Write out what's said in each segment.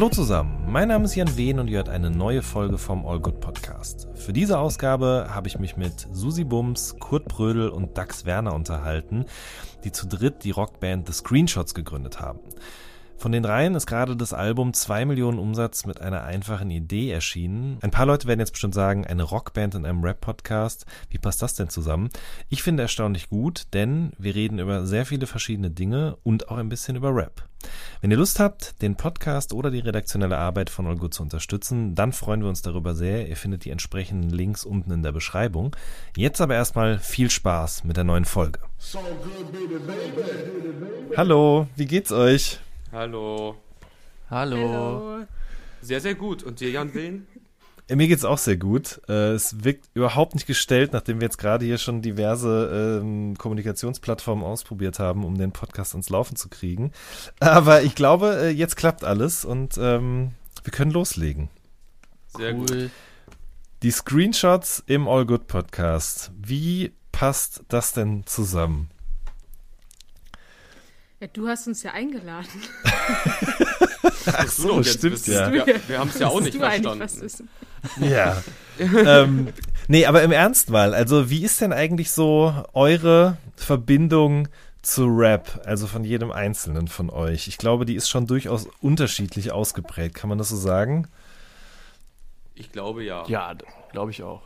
Hallo zusammen, mein Name ist Jan Wehn und ihr hört eine neue Folge vom All Good Podcast. Für diese Ausgabe habe ich mich mit Susi Bums, Kurt Brödel und Dax Werner unterhalten, die zu dritt die Rockband The Screenshots gegründet haben. Von den dreien ist gerade das Album 2 Millionen Umsatz mit einer einfachen Idee erschienen. Ein paar Leute werden jetzt bestimmt sagen, eine Rockband in einem Rap-Podcast. Wie passt das denn zusammen? Ich finde erstaunlich gut, denn wir reden über sehr viele verschiedene Dinge und auch ein bisschen über Rap. Wenn ihr Lust habt, den Podcast oder die redaktionelle Arbeit von Olgut zu unterstützen, dann freuen wir uns darüber sehr. Ihr findet die entsprechenden Links unten in der Beschreibung. Jetzt aber erstmal viel Spaß mit der neuen Folge. Hallo, wie geht's euch? Hallo. Hallo. Sehr, sehr gut. Und dir, Jan Willen? Äh, Mir geht's auch sehr gut. Äh, Es wirkt überhaupt nicht gestellt, nachdem wir jetzt gerade hier schon diverse ähm, Kommunikationsplattformen ausprobiert haben, um den Podcast ans Laufen zu kriegen. Aber ich glaube, äh, jetzt klappt alles und ähm, wir können loslegen. Sehr gut. Cool. Die Screenshots im All Good Podcast. Wie passt das denn zusammen? Ja, du hast uns ja eingeladen. Ach So, jetzt bist du- ja. Wir, wir haben es ja auch nicht verstanden. was wissen. Ja. ähm, nee, aber im Ernst mal. Also, wie ist denn eigentlich so eure Verbindung zu Rap? Also von jedem Einzelnen von euch. Ich glaube, die ist schon durchaus unterschiedlich ausgeprägt. Kann man das so sagen? Ich glaube ja. Ja, glaube ich auch.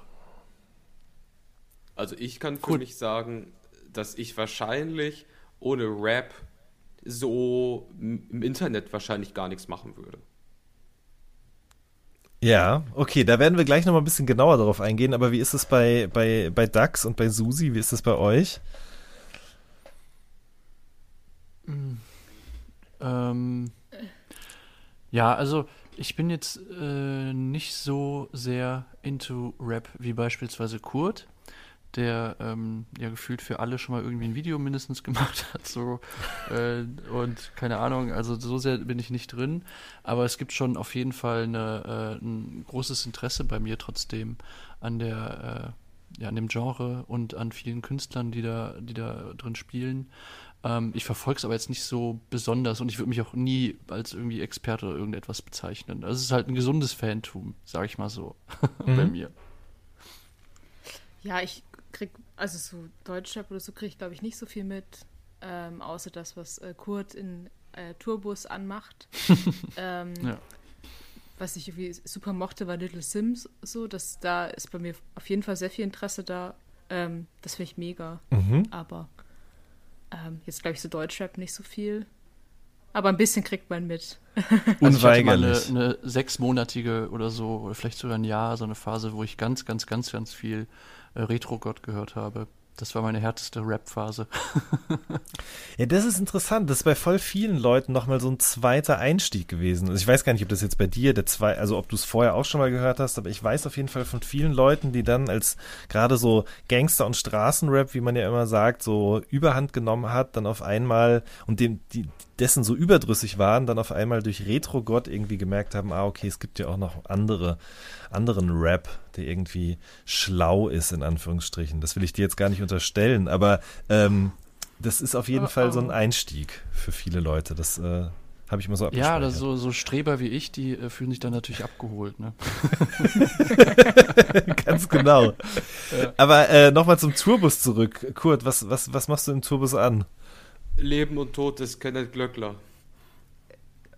Also ich kann für Gut. mich sagen, dass ich wahrscheinlich ohne Rap so im Internet wahrscheinlich gar nichts machen würde. Ja, okay, da werden wir gleich nochmal ein bisschen genauer darauf eingehen. Aber wie ist es bei, bei, bei Dax und bei Susi? Wie ist es bei euch? Ähm, ja, also ich bin jetzt äh, nicht so sehr into Rap wie beispielsweise Kurt, der ähm, ja gefühlt für alle schon mal irgendwie ein Video mindestens gemacht hat. So, äh, und keine Ahnung, also so sehr bin ich nicht drin. Aber es gibt schon auf jeden Fall eine, äh, ein großes Interesse bei mir trotzdem an der äh, ja, an dem Genre und an vielen Künstlern, die da, die da drin spielen. Ähm, ich verfolge es aber jetzt nicht so besonders und ich würde mich auch nie als irgendwie Experte oder irgendetwas bezeichnen. Also es ist halt ein gesundes Fantum, sage ich mal so, bei mir. Ja, ich krieg, also so Deutschrap oder so kriege ich, glaube ich, nicht so viel mit, ähm, außer das, was äh, Kurt in äh, Tourbus anmacht. ähm, Ja. Was ich irgendwie super mochte, war Little Sims so. dass da ist bei mir auf jeden Fall sehr viel Interesse da. Ähm, das finde ich mega. Mhm. Aber ähm, jetzt, glaube ich, so Deutschrap nicht so viel. Aber ein bisschen kriegt man mit. Also ich hatte mal eine, Unweigerlich. eine sechsmonatige oder so, oder vielleicht sogar ein Jahr, so eine Phase, wo ich ganz, ganz, ganz, ganz viel äh, Retro-Gott gehört habe. Das war meine härteste Rap-Phase. Ja, das ist interessant. Das ist bei voll vielen Leuten nochmal so ein zweiter Einstieg gewesen. Also ich weiß gar nicht, ob das jetzt bei dir der zwei, also ob du es vorher auch schon mal gehört hast, aber ich weiß auf jeden Fall von vielen Leuten, die dann als gerade so Gangster- und Straßenrap, wie man ja immer sagt, so Überhand genommen hat, dann auf einmal und dem, die dessen so überdrüssig waren, dann auf einmal durch Retro-Gott irgendwie gemerkt haben, ah, okay, es gibt ja auch noch andere, anderen Rap, der irgendwie schlau ist, in Anführungsstrichen. Das will ich dir jetzt gar nicht unterstellen, aber ähm, das ist auf jeden Oh, Fall so ein oh. Einstieg für viele Leute. Das äh, habe ich immer so Ja, das so, so Streber wie ich, die äh, fühlen sich dann natürlich abgeholt. Ne? Ganz genau. Aber äh, nochmal zum Tourbus zurück. Kurt, was, was, was machst du im Tourbus an? Leben und Tod des Kenneth Glöckler.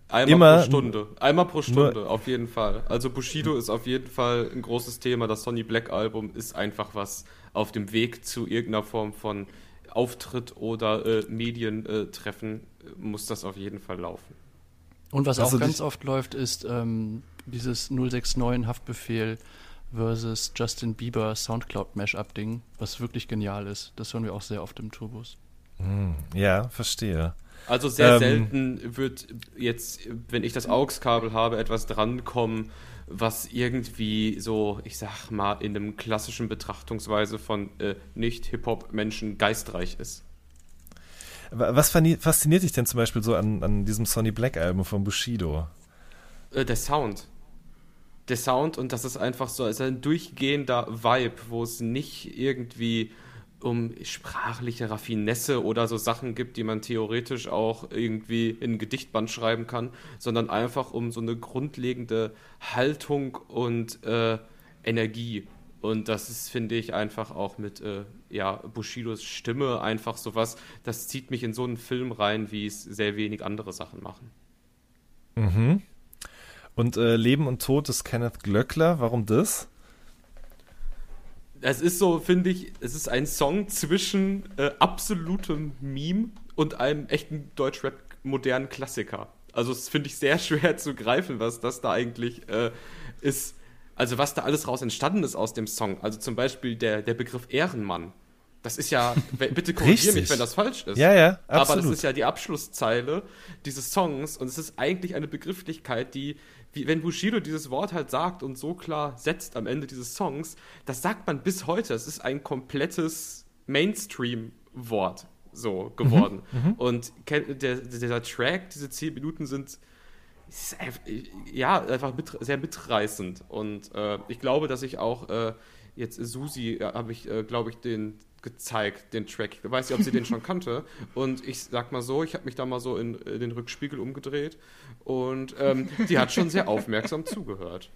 Einmal Immer- pro Stunde. Einmal pro Stunde, auf jeden Fall. Also Bushido ist auf jeden Fall ein großes Thema. Das Sonny Black Album ist einfach was auf dem Weg zu irgendeiner Form von Auftritt oder äh, Medientreffen äh, muss das auf jeden Fall laufen. Und was Also auch ganz oft läuft, ist ähm, dieses 069 Haftbefehl versus Justin Bieber Soundcloud Mashup Ding, was wirklich genial ist. Das hören wir auch sehr oft im Tourbus. Hm, ja, verstehe. Also sehr Ähm. selten wird jetzt, wenn ich das AUX-Kabel habe, etwas drankommen, was irgendwie so, ich sag mal, in einem klassischen Betrachtungsweise von äh, Nicht-Hip-Hop-Menschen geistreich ist. Was fasziniert dich denn zum Beispiel so an, an diesem Sonny Black Album von Bushido? Äh, der Sound. Der Sound und das ist einfach so also ein durchgehender Vibe, wo es nicht irgendwie um sprachliche Raffinesse oder so Sachen gibt, die man theoretisch auch irgendwie in ein Gedichtband schreiben kann, sondern einfach um so eine grundlegende Haltung und äh, Energie. Und das ist, finde ich, einfach auch mit äh, ja, Bushidos Stimme einfach sowas, das zieht mich in so einen Film rein, wie es sehr wenig andere Sachen machen. Mhm. Und äh, Leben und Tod des Kenneth Glöckler, warum das? Es ist so, finde ich, es ist ein Song zwischen äh, absolutem Meme und einem echten Deutschrap modernen Klassiker. Also es finde ich sehr schwer zu greifen, was das da eigentlich äh, ist. Also was da alles raus entstanden ist aus dem Song. Also zum Beispiel der, der Begriff Ehrenmann. Das ist ja, bitte korrigiere mich, wenn das falsch ist. Ja, ja, absolut. Aber das ist ja die Abschlusszeile dieses Songs und es ist eigentlich eine Begrifflichkeit, die, wie, wenn Bushido dieses Wort halt sagt und so klar setzt am Ende dieses Songs, das sagt man bis heute. Es ist ein komplettes Mainstream-Wort so geworden. Mhm, mhm. und der, dieser Track, diese zehn Minuten sind ja, einfach mit, sehr mitreißend. Und äh, ich glaube, dass ich auch äh, jetzt Susi, äh, habe ich, äh, glaube ich, den gezeigt, den Track. Ich weiß nicht, ob sie den schon kannte. Und ich sag mal so, ich habe mich da mal so in, in, den Rückspiegel umgedreht und ähm, die hat schon sehr aufmerksam zugehört.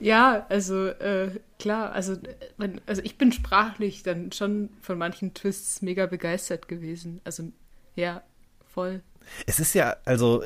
Ja, also äh, klar, also, wenn, also ich bin sprachlich dann schon von manchen Twists mega begeistert gewesen. Also ja, voll. Es ist ja, also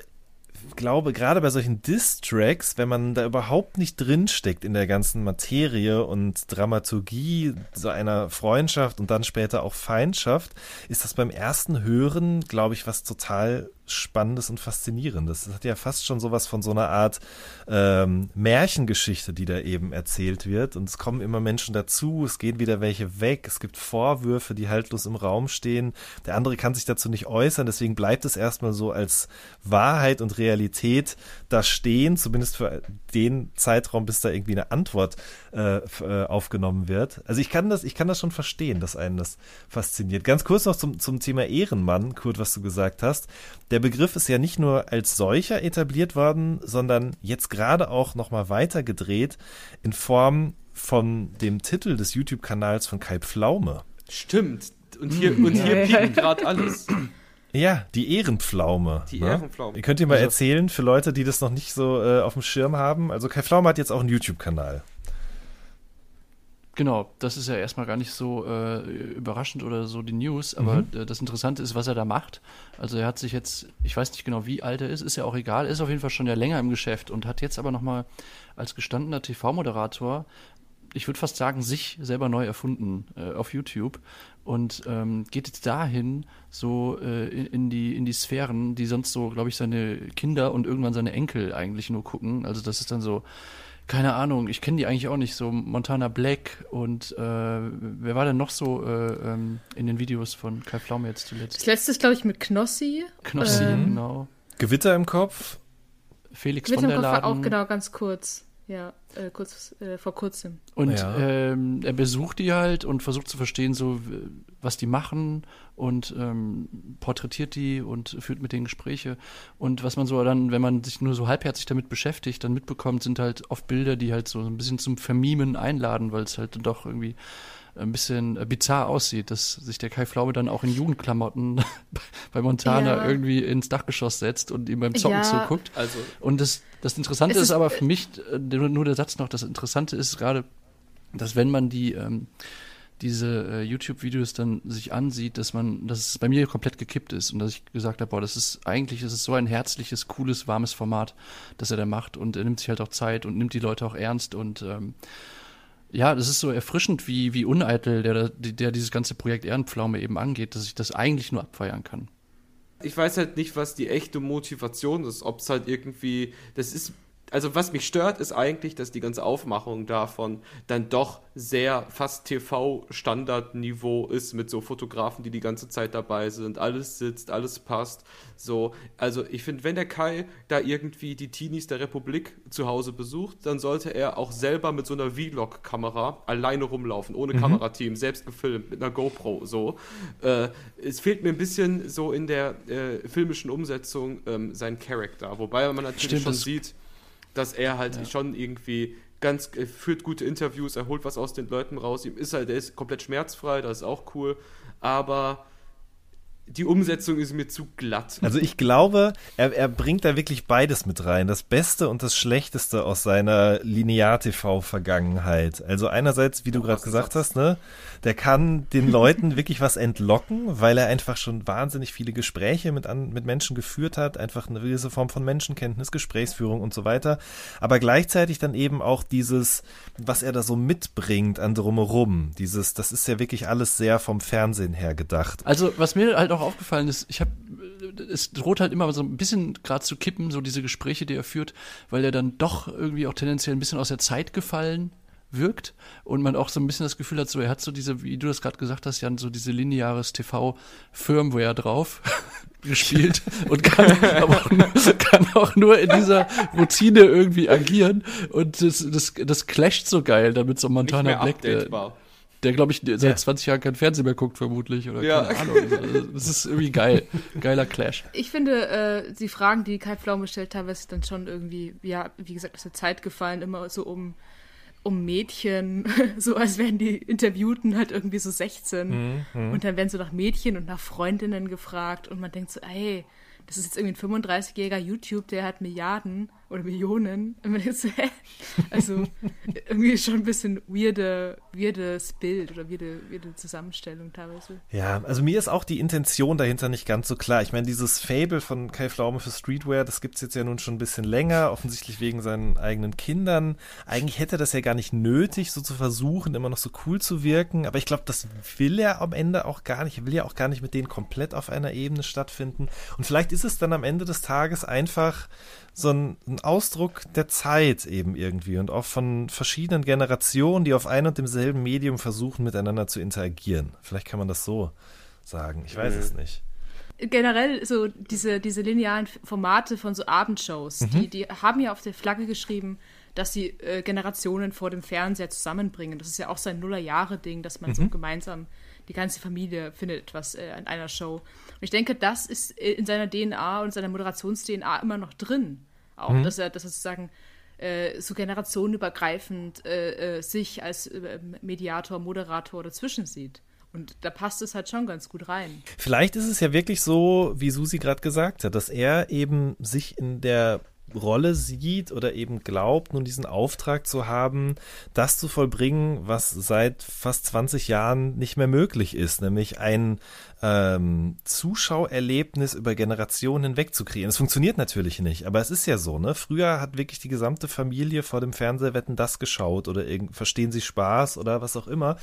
glaube, gerade bei solchen Diss-Tracks, wenn man da überhaupt nicht drinsteckt in der ganzen Materie und Dramaturgie so einer Freundschaft und dann später auch Feindschaft, ist das beim ersten Hören, glaube ich, was total Spannendes und Faszinierendes. Das hat ja fast schon sowas von so einer Art ähm, Märchengeschichte, die da eben erzählt wird. Und es kommen immer Menschen dazu, es gehen wieder welche weg, es gibt Vorwürfe, die haltlos im Raum stehen. Der andere kann sich dazu nicht äußern, deswegen bleibt es erstmal so als Wahrheit und Realität da stehen, zumindest für den Zeitraum, bis da irgendwie eine Antwort äh, äh, aufgenommen wird. Also ich kann das, ich kann das schon verstehen, dass einen das fasziniert. Ganz kurz noch zum, zum Thema Ehrenmann, Kurt, was du gesagt hast Begriff ist ja nicht nur als solcher etabliert worden, sondern jetzt gerade auch nochmal weiter gedreht in Form von dem Titel des YouTube-Kanals von Kai Pflaume. Stimmt. Und hier, und hier piekt gerade alles. Ja, die Ehrenpflaume. Die ne? Ehrenpflaume. Ihr könnt ihr mal also, erzählen für Leute, die das noch nicht so äh, auf dem Schirm haben. Also Kai Pflaume hat jetzt auch einen YouTube-Kanal. Genau, das ist ja erstmal gar nicht so äh, überraschend oder so die News, aber mhm. äh, das Interessante ist, was er da macht. Also er hat sich jetzt, ich weiß nicht genau, wie alt er ist, ist ja auch egal, ist auf jeden Fall schon ja länger im Geschäft und hat jetzt aber nochmal als gestandener TV-Moderator, ich würde fast sagen, sich selber neu erfunden äh, auf YouTube und ähm, geht jetzt dahin so äh, in, in, die in die Sphären, die sonst so, glaube ich, seine Kinder und irgendwann seine Enkel eigentlich nur gucken. Also das ist dann so keine Ahnung, ich kenne die eigentlich auch nicht, so Montana Black und äh, wer war denn noch so äh, ähm, in den Videos von Kai Pflaume jetzt zuletzt? Das letzte ist, glaube ich, mit Knossi. Knossi, ähm, genau. Gewitter im Kopf. Felix Gewitter von der Laden. auch genau ganz kurz. Ja, äh, kurz äh, vor kurzem. Und ja. ähm, er besucht die halt und versucht zu verstehen, so was die machen und ähm, porträtiert die und führt mit denen Gespräche. Und was man so dann, wenn man sich nur so halbherzig damit beschäftigt, dann mitbekommt, sind halt oft Bilder, die halt so ein bisschen zum Vermimen einladen, weil es halt doch irgendwie ein bisschen äh, bizarr aussieht, dass sich der Kai Flaube dann auch in Jugendklamotten bei Montana ja. irgendwie ins Dachgeschoss setzt und ihm beim Zocken ja. zuguckt. Also und das, das Interessante ist, ist, aber für mich, äh, nur der Satz noch, das Interessante ist gerade, dass wenn man die ähm, diese äh, YouTube-Videos dann sich ansieht, dass man, dass es bei mir komplett gekippt ist und dass ich gesagt habe, boah, das ist eigentlich, das ist so ein herzliches, cooles, warmes Format, das er da macht und er nimmt sich halt auch Zeit und nimmt die Leute auch ernst und ähm, ja, das ist so erfrischend, wie, wie uneitel der, der dieses ganze Projekt Ehrenpflaume eben angeht, dass ich das eigentlich nur abfeiern kann. Ich weiß halt nicht, was die echte Motivation ist, ob es halt irgendwie, das ist also was mich stört, ist eigentlich, dass die ganze Aufmachung davon dann doch sehr fast TV-Standardniveau ist mit so Fotografen, die die ganze Zeit dabei sind. Alles sitzt, alles passt. So, also ich finde, wenn der Kai da irgendwie die Teenies der Republik zu Hause besucht, dann sollte er auch selber mit so einer Vlog-Kamera alleine rumlaufen, ohne mhm. Kamerateam, selbst gefilmt, mit einer GoPro. So, äh, es fehlt mir ein bisschen so in der äh, filmischen Umsetzung ähm, sein Charakter, wobei man natürlich Stimmt, schon sieht dass er halt ja. schon irgendwie ganz äh, führt gute Interviews, er holt was aus den Leuten raus, ihm ist halt, der ist komplett schmerzfrei, das ist auch cool, aber die Umsetzung ist mir zu glatt. Also ich glaube, er, er bringt da wirklich beides mit rein. Das Beste und das Schlechteste aus seiner Linear-TV-Vergangenheit. Also einerseits, wie du gerade gesagt hast, ne, der kann den Leuten wirklich was entlocken, weil er einfach schon wahnsinnig viele Gespräche mit, an, mit Menschen geführt hat, einfach eine gewisse Form von Menschenkenntnis, Gesprächsführung und so weiter. Aber gleichzeitig dann eben auch dieses, was er da so mitbringt an drumherum. Dieses, das ist ja wirklich alles sehr vom Fernsehen her gedacht. Also was mir halt auch aufgefallen ist, ich habe, es droht halt immer so ein bisschen gerade zu kippen, so diese Gespräche, die er führt, weil er dann doch irgendwie auch tendenziell ein bisschen aus der Zeit gefallen wirkt und man auch so ein bisschen das Gefühl hat, so er hat so diese, wie du das gerade gesagt hast, Jan, so diese lineares TV-Firmware drauf gespielt und kann, auch nur, kann auch nur in dieser Routine irgendwie agieren und das, das, das clasht so geil damit so Montana Black. Der, der glaube ich seit ja. 20 Jahren kein Fernsehen mehr guckt vermutlich oder ja. keine Ahnung. Also, das ist irgendwie geil, geiler Clash. Ich finde äh, die Fragen, die Kai Pflaume stellt, teilweise dann schon irgendwie, ja, wie gesagt, aus der Zeit gefallen, immer so um um Mädchen, so als wären die Interviewten halt irgendwie so 16. Mhm, mhm, und dann werden so nach Mädchen und nach Freundinnen gefragt und man denkt so, ey, das ist jetzt irgendwie ein 35-jähriger YouTube, der hat Milliarden oder Millionen. Also irgendwie schon ein bisschen weirde, weirdes Bild oder weirde, weirde Zusammenstellung teilweise. Ja, also mir ist auch die Intention dahinter nicht ganz so klar. Ich meine, dieses Fable von Kai Pflaume für Streetwear, das gibt es jetzt ja nun schon ein bisschen länger, offensichtlich wegen seinen eigenen Kindern. Eigentlich hätte er das ja gar nicht nötig, so zu versuchen, immer noch so cool zu wirken. Aber ich glaube, das will er am Ende auch gar nicht. Er will ja auch gar nicht mit denen komplett auf einer Ebene stattfinden. Und vielleicht ist es dann am Ende des Tages einfach so ein, ein, Ausdruck der Zeit eben irgendwie und auch von verschiedenen Generationen, die auf ein und demselben Medium versuchen, miteinander zu interagieren. Vielleicht kann man das so sagen. Ich weiß mhm. es nicht. Generell so diese, diese linearen Formate von so Abendshows, mhm. die, die haben ja auf der Flagge geschrieben, dass sie äh, Generationen vor dem Fernseher zusammenbringen. Das ist ja auch sein Nullerjahre-Ding, dass man mhm. so gemeinsam die ganze Familie findet etwas äh, an einer Show. Und ich denke, das ist in seiner DNA und seiner Moderations-DNA immer noch drin. Auch, mhm. dass er, dass er sozusagen äh, so generationenübergreifend äh, äh, sich als äh, Mediator, Moderator dazwischen sieht. Und da passt es halt schon ganz gut rein. Vielleicht ist es ja wirklich so, wie Susi gerade gesagt hat, dass er eben sich in der Rolle sieht oder eben glaubt, nun diesen Auftrag zu haben, das zu vollbringen, was seit fast 20 Jahren nicht mehr möglich ist, nämlich ein ähm, Zuschauerlebnis über Generationen hinweg zu kreieren. Es funktioniert natürlich nicht, aber es ist ja so, ne? Früher hat wirklich die gesamte Familie vor dem Fernsehwetten das geschaut oder verstehen sie Spaß oder was auch immer.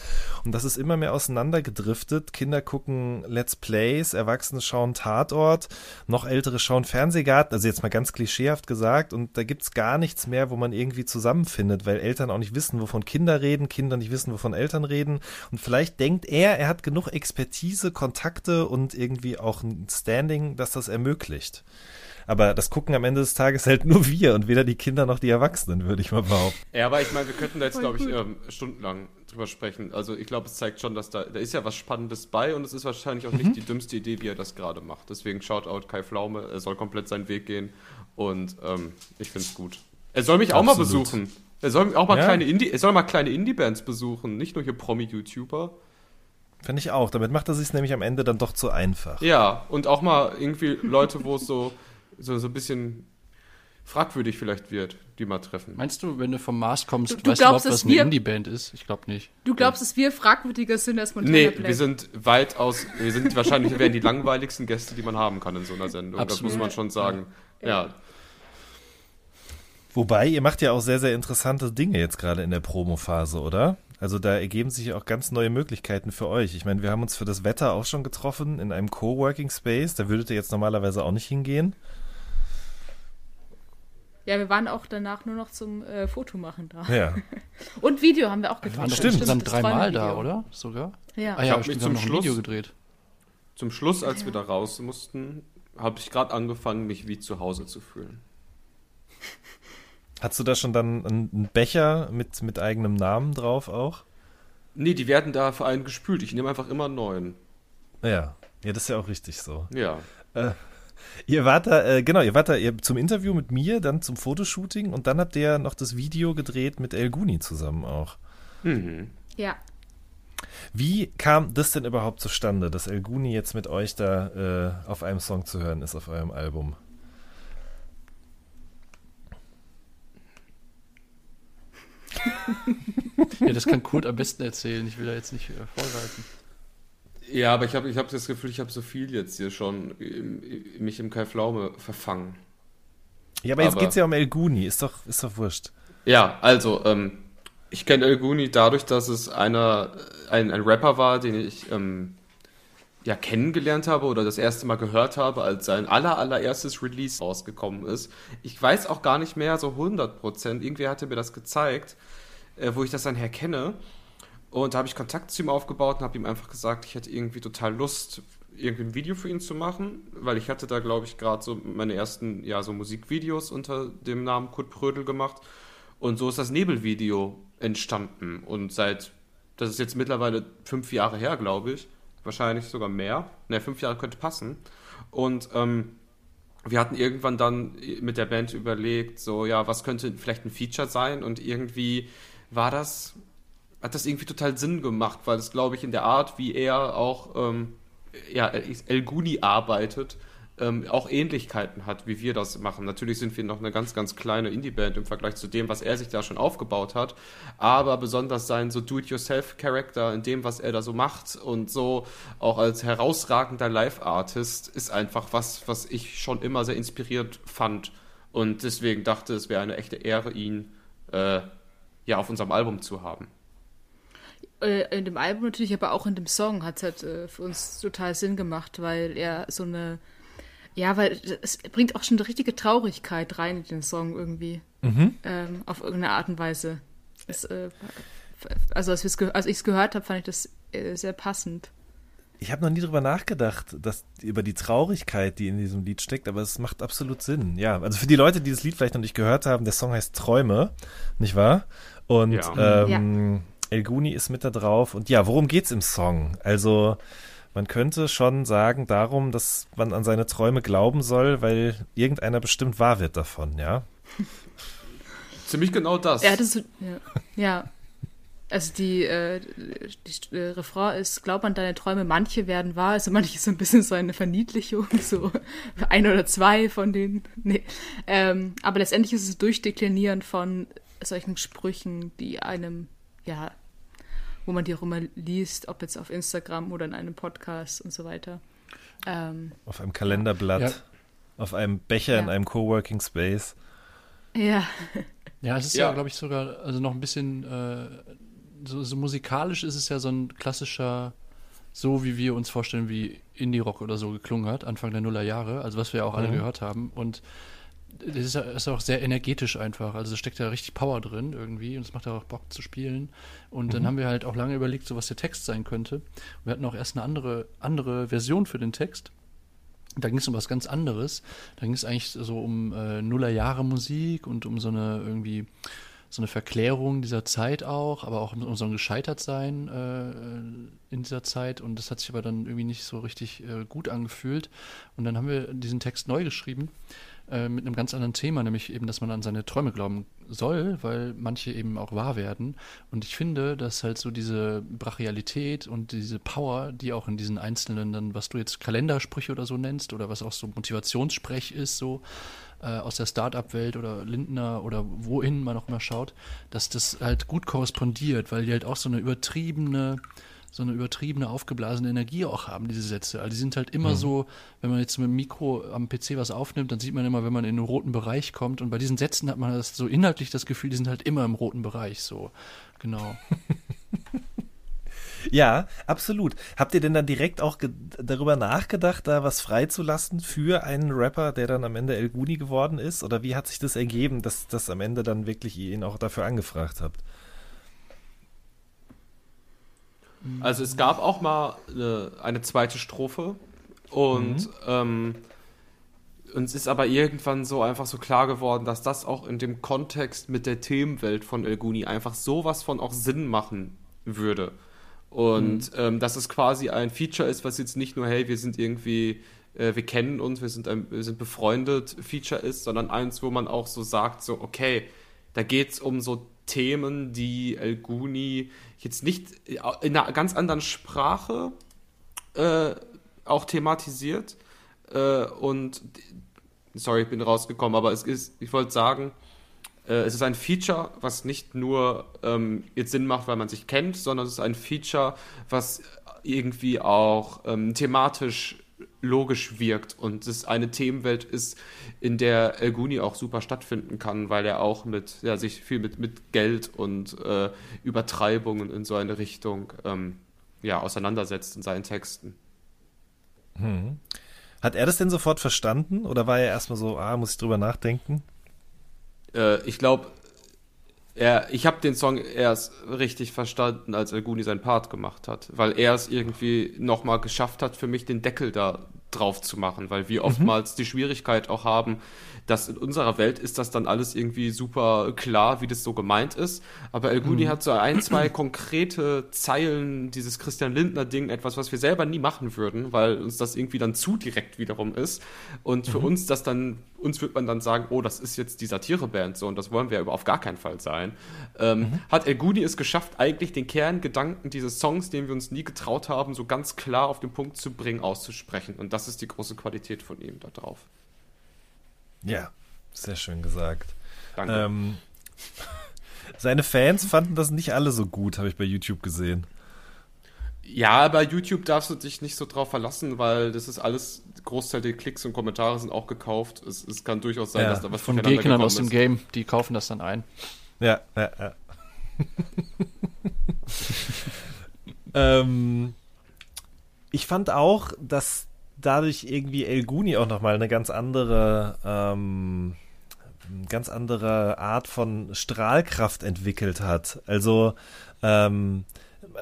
Und das ist immer mehr auseinandergedriftet. Kinder gucken Let's Plays, Erwachsene schauen Tatort, noch ältere schauen Fernsehgarten, also jetzt mal ganz klischeehaft gesagt. Und da gibt's gar nichts mehr, wo man irgendwie zusammenfindet, weil Eltern auch nicht wissen, wovon Kinder reden, Kinder nicht wissen, wovon Eltern reden. Und vielleicht denkt er, er hat genug Expertise, Kontakt Kontakte und irgendwie auch ein Standing, das das ermöglicht. Aber das gucken am Ende des Tages halt nur wir und weder die Kinder noch die Erwachsenen, würde ich mal behaupten. Ja, aber ich meine, wir könnten da jetzt, glaube ich, ähm, stundenlang drüber sprechen. Also ich glaube, es zeigt schon, dass da, da ist ja was Spannendes bei und es ist wahrscheinlich auch mhm. nicht die dümmste Idee, wie er das gerade macht. Deswegen schaut out Kai Pflaume, er soll komplett seinen Weg gehen und ähm, ich finde es gut. Er soll mich Absolut. auch mal besuchen. Er soll auch mal ja. kleine Indie, er soll mal kleine Indie-Bands besuchen, nicht nur hier Promi-YouTuber. Finde ich auch. Damit macht er sich nämlich am Ende dann doch zu einfach. Ja, und auch mal irgendwie Leute, wo es so, so, so ein bisschen fragwürdig vielleicht wird, die mal treffen. Meinst du, wenn du vom Mars kommst, du, du weißt glaubst, du überhaupt, was eine Indie-Band ist? Ich glaube nicht. Du glaubst, ja. dass wir fragwürdiger sind als Montana Nee, Black. wir sind weitaus, wir sind wahrscheinlich, wir wären die langweiligsten Gäste, die man haben kann in so einer Sendung. Absolut. Das muss man schon sagen. ja. Ja. Wobei, ihr macht ja auch sehr, sehr interessante Dinge jetzt gerade in der Promo-Phase, oder? Also da ergeben sich auch ganz neue Möglichkeiten für euch. Ich meine, wir haben uns für das Wetter auch schon getroffen in einem Coworking Space. Da würdet ihr jetzt normalerweise auch nicht hingehen. Ja, wir waren auch danach nur noch zum äh, Fotomachen da. Ja. Und Video haben wir auch Wir gedreht. waren doch Stimmt. insgesamt das dreimal da, oder? Sogar? Ja. Ah Ich ja, hab mich stimmt, wir zum haben noch ein Schluss- Video gedreht. Zum Schluss, als wir da raus mussten, habe ich gerade angefangen, mich wie zu Hause zu fühlen. Hast du da schon dann einen Becher mit, mit eigenem Namen drauf auch? Nee, die werden da vor allem gespült. Ich nehme einfach immer einen neuen. Ja. Ja, das ist ja auch richtig so. Ja. Ihr wart da, äh, genau, ihr wart da ihr, zum Interview mit mir, dann zum Fotoshooting und dann habt ihr noch das Video gedreht mit El Guni zusammen auch. Mhm. ja. Wie kam das denn überhaupt zustande, dass El Guni jetzt mit euch da äh, auf einem Song zu hören ist, auf eurem Album? Ja, das kann Kurt am besten erzählen. Ich will da jetzt nicht äh, vorgreifen. Ja, aber ich habe ich hab das Gefühl, ich habe so viel jetzt hier schon im, im, mich im Kai Pflaume verfangen. Ja, aber jetzt Aber- geht's ja um El Guni, ist doch, ist doch wurscht. Ja, also, ähm, ich kenne El Guni dadurch, dass es einer, ein, ein Rapper war, den ich ähm, ja kennengelernt habe oder das erste Mal gehört habe, als sein aller, allererstes Release rausgekommen ist. Ich weiß auch gar nicht mehr so 100%. Irgendwer hatte mir das gezeigt, äh, wo ich das dann herkenne. Und da habe ich Kontakt zu ihm aufgebaut und habe ihm einfach gesagt, ich hätte irgendwie total Lust, irgendwie ein Video für ihn zu machen, weil ich hatte da, glaube ich, gerade so meine ersten, ja, so Musikvideos unter dem Namen Kurt Prödel gemacht. Und so ist das Nebelvideo entstanden. Und seit, das ist jetzt mittlerweile fünf Jahre her, glaube ich, wahrscheinlich sogar mehr. Ne, fünf Jahre könnte passen. Und ähm, wir hatten irgendwann dann mit der Band überlegt, so, ja, was könnte vielleicht ein Feature sein? Und irgendwie war das, hat das irgendwie total Sinn gemacht, weil es, glaube ich, in der Art, wie er auch, ähm, ja, El Guni arbeitet, ähm, auch Ähnlichkeiten hat, wie wir das machen. Natürlich sind wir noch eine ganz, ganz kleine Indie-Band im Vergleich zu dem, was er sich da schon aufgebaut hat, aber besonders sein so Do-it-yourself-Charakter in dem, was er da so macht und so auch als herausragender Live-Artist ist einfach was, was ich schon immer sehr inspiriert fand und deswegen dachte, es wäre eine echte Ehre, ihn äh, ja auf unserem Album zu haben. Äh, in dem Album natürlich, aber auch in dem Song hat es halt äh, für uns total Sinn gemacht, weil er so eine, ja, weil es bringt auch schon eine richtige Traurigkeit rein in den Song irgendwie, ähm, auf irgendeine Art und Weise. Es, äh, also als, als ich es gehört habe, fand ich das äh, sehr passend. Ich habe noch nie drüber nachgedacht, dass über die Traurigkeit, die in diesem Lied steckt, aber es macht absolut Sinn. Ja, also für die Leute, die das Lied vielleicht noch nicht gehört haben, der Song heißt Träume, nicht wahr? Und Ja. ähm, El Guni ist mit da drauf. Und ja, worum geht's im Song? Also man könnte schon sagen darum, dass man an seine Träume glauben soll, weil irgendeiner bestimmt wahr wird davon, ja? Ziemlich genau das. Hatte so, ja, ja. Also die, äh, die äh, Refrain ist, glaub an deine Träume, manche werden wahr, also manche ist so ein bisschen so eine Verniedlichung, so ein oder zwei von denen. Nee. Ähm, aber letztendlich ist es Durchdeklinieren von solchen Sprüchen, die einem, ja, wo man die auch immer liest, ob jetzt auf Instagram oder in einem Podcast und so weiter. Ähm, Auf einem Kalenderblatt, Ja. auf einem Becher in Ja. einem Coworking Space. ja, Ja, es ist ja, Ja. glaube ich, sogar also noch ein bisschen, äh, so, so musikalisch ist es ja so ein klassischer, so wie wir uns vorstellen, wie Indie-Rock oder so geklungen hat, Anfang der Nullerjahre, also was wir ja auch alle Mhm. gehört haben. Und das ist, ist auch sehr energetisch einfach. Also es steckt ja richtig Power drin irgendwie und es macht ja auch Bock zu spielen. Und dann haben wir halt auch lange überlegt, so was der Text sein könnte. Wir hatten auch erst eine andere, andere Version für den Text. Da ging es um was ganz anderes. Da ging es eigentlich so um äh, Nullerjahre Musik und um so eine irgendwie so eine Verklärung dieser Zeit auch, aber auch um, um so ein Gescheitertsein äh, in dieser Zeit. Und das hat sich aber dann irgendwie nicht so richtig äh, gut angefühlt. Und dann haben wir diesen Text neu geschrieben äh, mit einem ganz anderen Thema, nämlich eben, dass man an seine Träume glauben soll, weil manche eben auch wahr werden. Und ich finde, dass halt so diese Brachialität und diese Power, die auch in diesen einzelnen, dann, was du jetzt Kalendersprüche oder so nennst, oder was auch so Motivationssprech ist, so äh, aus der Start-up-Welt oder Lindner oder wohin man auch immer schaut, dass das halt gut korrespondiert, weil die halt auch so eine übertriebene so eine übertriebene, aufgeblasene Energie auch haben, diese Sätze. Also die sind halt immer so, wenn man jetzt mit dem Mikro am PC was aufnimmt, dann sieht man immer, wenn man in den roten Bereich kommt. Und bei diesen Sätzen hat man das so inhaltlich das Gefühl, die sind halt immer im roten Bereich so. Genau. Ja, absolut. Habt ihr denn dann direkt auch darüber nachgedacht, da was freizulassen für einen Rapper, der dann am Ende El Guni geworden ist? Oder wie hat sich das ergeben, dass das am Ende dann wirklich ihr ihn auch dafür angefragt habt? Also es gab auch mal eine, eine zweite Strophe und mhm. ähm, uns ist aber irgendwann so einfach so klar geworden, dass das auch in dem Kontext mit der Themenwelt von El Guni einfach sowas von auch Sinn machen würde. Und mhm. ähm, dass es quasi ein Feature ist, was jetzt nicht nur, hey, wir sind irgendwie, äh, wir kennen uns, wir sind, ein, wir sind befreundet, Feature ist, sondern eins, wo man auch so sagt, so, okay, da geht es um so Themen, die El Guni jetzt nicht äh, in einer ganz anderen Sprache äh, auch thematisiert. Äh, und sorry, ich bin rausgekommen, aber es ist, ich wollte sagen, äh, es ist ein Feature, was nicht nur ähm, jetzt Sinn macht, weil man sich kennt, sondern es ist ein Feature, was irgendwie auch ähm, thematisch logisch wirkt und es eine Themenwelt ist, in der El Guni auch super stattfinden kann, weil er auch mit, ja, sich viel mit, mit Geld und äh, Übertreibungen in so eine Richtung ähm, ja, auseinandersetzt in seinen Texten. Hm. Hat er das denn sofort verstanden oder war er erstmal so, ah, muss ich drüber nachdenken? Äh, ich glaube, ich habe den Song erst richtig verstanden, als Alguni seinen Part gemacht hat, weil er es irgendwie nochmal geschafft hat, für mich den Deckel da drauf zu machen, weil wir mhm. oftmals die Schwierigkeit auch haben, dass in unserer Welt ist das dann alles irgendwie super klar, wie das so gemeint ist. Aber El Guni mhm. hat so ein, zwei konkrete Zeilen, dieses Christian Lindner-Ding, etwas, was wir selber nie machen würden, weil uns das irgendwie dann zu direkt wiederum ist. Und für mhm. uns das dann, uns wird man dann sagen, oh, das ist jetzt die Satireband so und das wollen wir aber auf gar keinen Fall sein. Ähm, mhm. Hat El Guni es geschafft, eigentlich den Kerngedanken dieses Songs, den wir uns nie getraut haben, so ganz klar auf den Punkt zu bringen, auszusprechen. Und das ist die große Qualität von ihm da drauf. Ja, sehr schön gesagt. Danke. Ähm, seine Fans fanden das nicht alle so gut, habe ich bei YouTube gesehen. Ja, bei YouTube darfst du dich nicht so drauf verlassen, weil das ist alles, Großteil der Klicks und Kommentare sind auch gekauft. Es, es kann durchaus sein, ja, dass da was von Gegnern aus dem Game, die kaufen das dann ein. Ja, ja, ja. ähm, ich fand auch, dass dadurch irgendwie El Guni auch nochmal eine ganz andere, ähm, ganz andere Art von Strahlkraft entwickelt hat. Also ähm,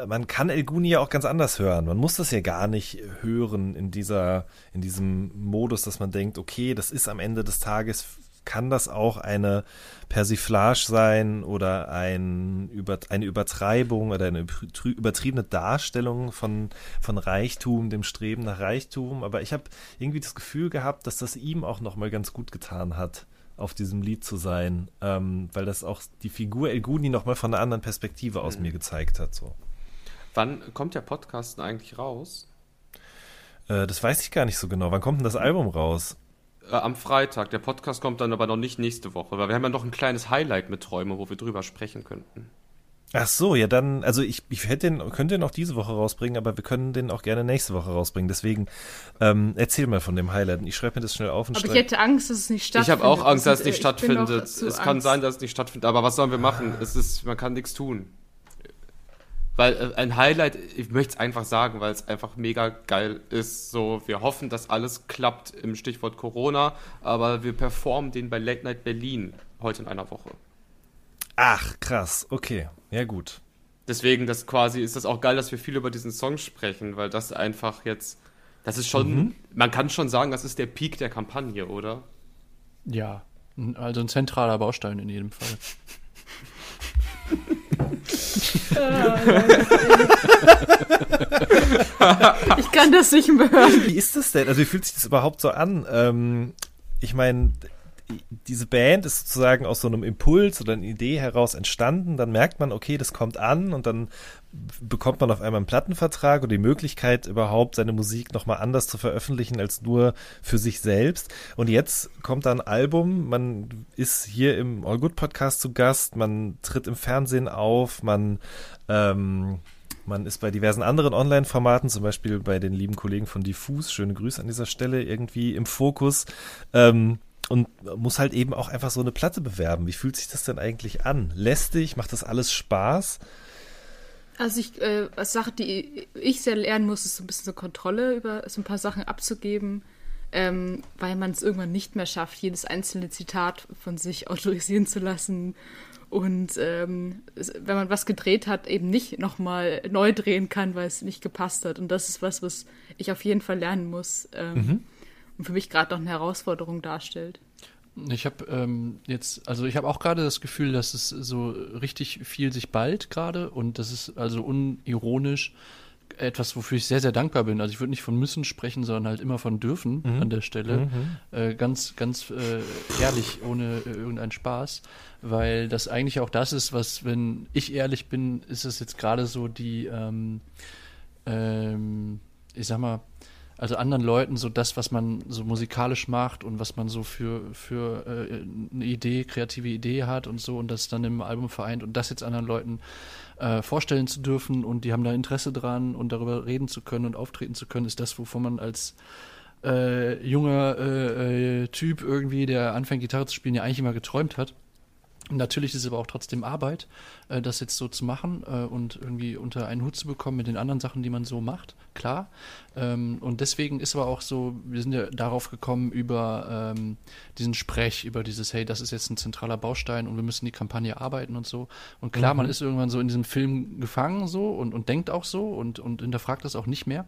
man kann El Guni ja auch ganz anders hören. Man muss das ja gar nicht hören in dieser, in diesem Modus, dass man denkt, okay, das ist am Ende des Tages kann das auch eine Persiflage sein oder ein, eine Übertreibung oder eine übertriebene Darstellung von, von Reichtum, dem Streben nach Reichtum. Aber ich habe irgendwie das Gefühl gehabt, dass das ihm auch nochmal ganz gut getan hat, auf diesem Lied zu sein, ähm, weil das auch die Figur El Guni nochmal von einer anderen Perspektive aus mhm. mir gezeigt hat. So. Wann kommt der Podcast eigentlich raus? Äh, das weiß ich gar nicht so genau. Wann kommt denn das Album raus? Äh, am Freitag. Der Podcast kommt dann aber noch nicht nächste Woche, weil wir haben ja noch ein kleines Highlight mit Träume, wo wir drüber sprechen könnten. Ach so, ja dann, also ich, ich hätte den, könnte den auch diese Woche rausbringen, aber wir können den auch gerne nächste Woche rausbringen. Deswegen ähm, erzähl mal von dem Highlight. Ich schreibe mir das schnell auf. Und aber ich hätte Angst, dass es nicht stattfindet. Ich habe auch Angst, dass es nicht stattfindet. Es Angst. kann sein, dass es nicht stattfindet, aber was sollen wir machen? Es ist, man kann nichts tun. Weil äh, ein Highlight, ich möchte es einfach sagen, weil es einfach mega geil ist. So, wir hoffen, dass alles klappt im Stichwort Corona, aber wir performen den bei Late Night Berlin heute in einer Woche. Ach, krass, okay. Ja, gut. Deswegen, das quasi ist das auch geil, dass wir viel über diesen Song sprechen, weil das einfach jetzt, das ist schon, mhm. man kann schon sagen, das ist der Peak der Kampagne, oder? Ja, also ein zentraler Baustein in jedem Fall. ich kann das nicht mehr hören. Wie ist das denn? Also wie fühlt sich das überhaupt so an? Ähm, ich meine, diese Band ist sozusagen aus so einem Impuls oder einer Idee heraus entstanden. Dann merkt man, okay, das kommt an und dann bekommt man auf einmal einen Plattenvertrag und die Möglichkeit, überhaupt seine Musik nochmal anders zu veröffentlichen als nur für sich selbst. Und jetzt kommt da ein Album, man ist hier im All Good Podcast zu Gast, man tritt im Fernsehen auf, man ähm, man ist bei diversen anderen Online-Formaten, zum Beispiel bei den lieben Kollegen von Diffus, schöne Grüße an dieser Stelle, irgendwie im Fokus. Ähm, und muss halt eben auch einfach so eine Platte bewerben. Wie fühlt sich das denn eigentlich an? Lästig? Macht das alles Spaß? Also ich, äh, als Sache, die ich sehr lernen muss, ist so ein bisschen so Kontrolle über so ein paar Sachen abzugeben, ähm, weil man es irgendwann nicht mehr schafft, jedes einzelne Zitat von sich autorisieren zu lassen und ähm, wenn man was gedreht hat, eben nicht nochmal neu drehen kann, weil es nicht gepasst hat. Und das ist was, was ich auf jeden Fall lernen muss ähm, mhm. Und für mich gerade noch eine Herausforderung darstellt. Ich habe ähm, jetzt, also ich habe auch gerade das Gefühl, dass es so richtig viel sich bald gerade und das ist also unironisch etwas, wofür ich sehr, sehr dankbar bin. Also ich würde nicht von müssen sprechen, sondern halt immer von dürfen mhm. an der Stelle. Mhm. Äh, ganz, ganz äh, ehrlich, ohne äh, irgendeinen Spaß. Weil das eigentlich auch das ist, was, wenn ich ehrlich bin, ist es jetzt gerade so die, ähm, ähm, ich sag mal, also anderen Leuten so das, was man so musikalisch macht und was man so für, für äh, eine Idee, kreative Idee hat und so und das dann im Album vereint und das jetzt anderen Leuten äh, vorstellen zu dürfen und die haben da Interesse dran und darüber reden zu können und auftreten zu können, ist das, wovon man als äh, junger äh, äh, Typ irgendwie, der anfängt Gitarre zu spielen, ja eigentlich immer geträumt hat. Natürlich ist es aber auch trotzdem Arbeit, äh, das jetzt so zu machen äh, und irgendwie unter einen Hut zu bekommen mit den anderen Sachen, die man so macht, klar. Ähm, und deswegen ist aber auch so, wir sind ja darauf gekommen über ähm, diesen Sprech, über dieses, hey, das ist jetzt ein zentraler Baustein und wir müssen die Kampagne arbeiten und so. Und klar, mhm. man ist irgendwann so in diesem Film gefangen so und, und denkt auch so und, und hinterfragt das auch nicht mehr.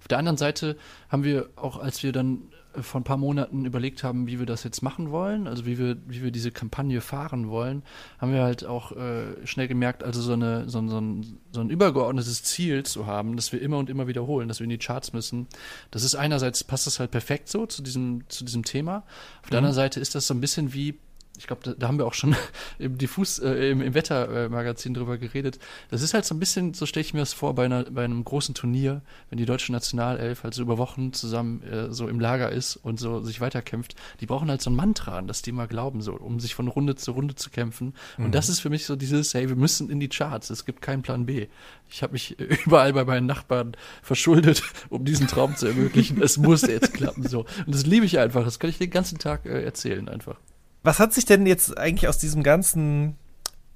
Auf der anderen Seite haben wir auch, als wir dann vor ein paar Monaten überlegt haben, wie wir das jetzt machen wollen, also wie wir, wie wir diese Kampagne fahren wollen, haben wir halt auch äh, schnell gemerkt, also so, eine, so, so, ein, so ein übergeordnetes Ziel zu haben, das wir immer und immer wiederholen, dass wir in die Charts müssen. Das ist einerseits passt das halt perfekt so zu diesem, zu diesem Thema. Auf der mhm. anderen Seite ist das so ein bisschen wie ich glaube, da, da, haben wir auch schon im Diffus, äh, im, im Wettermagazin drüber geredet. Das ist halt so ein bisschen, so stelle ich mir das vor, bei, einer, bei einem großen Turnier, wenn die deutsche Nationalelf halt so über Wochen zusammen äh, so im Lager ist und so sich weiterkämpft. Die brauchen halt so ein Mantra, an das die mal glauben, so, um sich von Runde zu Runde zu kämpfen. Mhm. Und das ist für mich so dieses, hey, wir müssen in die Charts, es gibt keinen Plan B. Ich habe mich überall bei meinen Nachbarn verschuldet, um diesen Traum zu ermöglichen. Es muss jetzt klappen, so. Und das liebe ich einfach. Das kann ich den ganzen Tag äh, erzählen, einfach. Was hat sich denn jetzt eigentlich aus diesem ganzen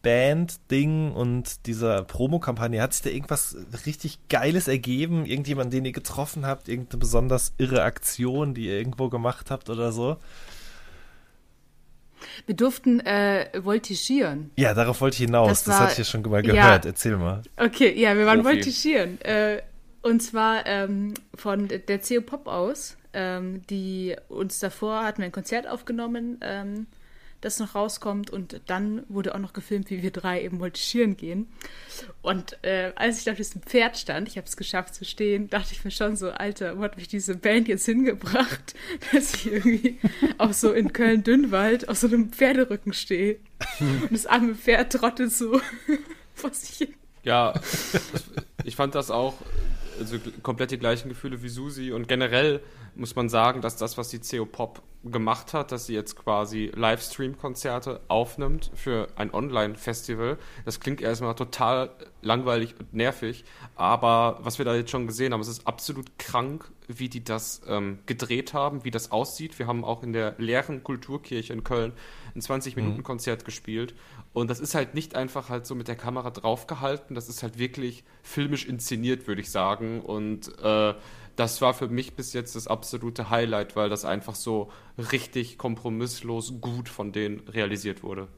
Band-Ding und dieser Promokampagne, hat sich da irgendwas richtig Geiles ergeben? Irgendjemand, den ihr getroffen habt? Irgendeine besonders irre Aktion, die ihr irgendwo gemacht habt oder so? Wir durften äh, voltigieren. Ja, darauf wollte ich hinaus. Das, das hatte ich ja schon mal gehört. Ja, Erzähl mal. Okay, ja, wir waren Profi. voltigieren. Äh, und zwar ähm, von der CO Pop aus. Ähm, die uns davor hatten wir ein Konzert aufgenommen ähm, das noch rauskommt. Und dann wurde auch noch gefilmt, wie wir drei eben voltigieren gehen. Und äh, als ich auf diesem Pferd stand, ich habe es geschafft zu stehen, dachte ich mir schon so, Alter, wo hat mich diese Band jetzt hingebracht, dass ich irgendwie auch so in Köln-Dünnwald auf so einem Pferderücken stehe. Und das arme Pferd trottet so vor sich hin. Ja, ich fand das auch also komplett die gleichen Gefühle wie Susi und generell muss man sagen, dass das, was die CO Pop gemacht hat, dass sie jetzt quasi Livestream-Konzerte aufnimmt für ein Online-Festival. Das klingt erstmal total langweilig und nervig, aber was wir da jetzt schon gesehen haben, es ist absolut krank, wie die das ähm, gedreht haben, wie das aussieht. Wir haben auch in der leeren Kulturkirche in Köln ein 20-Minuten-Konzert mhm. gespielt und das ist halt nicht einfach halt so mit der Kamera draufgehalten, das ist halt wirklich filmisch inszeniert, würde ich sagen und äh, das war für mich bis jetzt das absolute Highlight, weil das einfach so richtig kompromisslos gut von denen realisiert wurde.